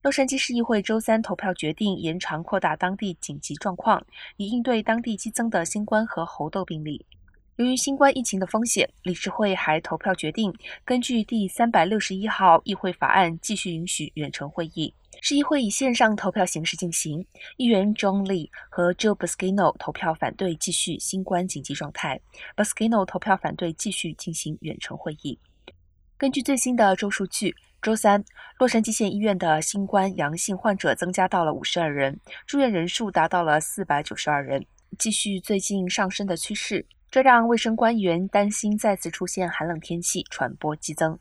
洛杉矶市议会周三投票决定延长扩大当地紧急状况，以应对当地激增的新冠和猴痘病例。由于新冠疫情的风险，理事会还投票决定根据第三百六十一号议会法案继续允许远程会议。市议会以线上投票形式进行，议员 John Lee 和 Joe Buscino 投票反对继续新冠紧急状态，Buscino 投票反对继续进行远程会议。根据最新的州数据。周三，洛杉矶县医院的新冠阳性患者增加到了五十二人，住院人数达到了四百九十二人，继续最近上升的趋势。这让卫生官员担心再次出现寒冷天气，传播激增。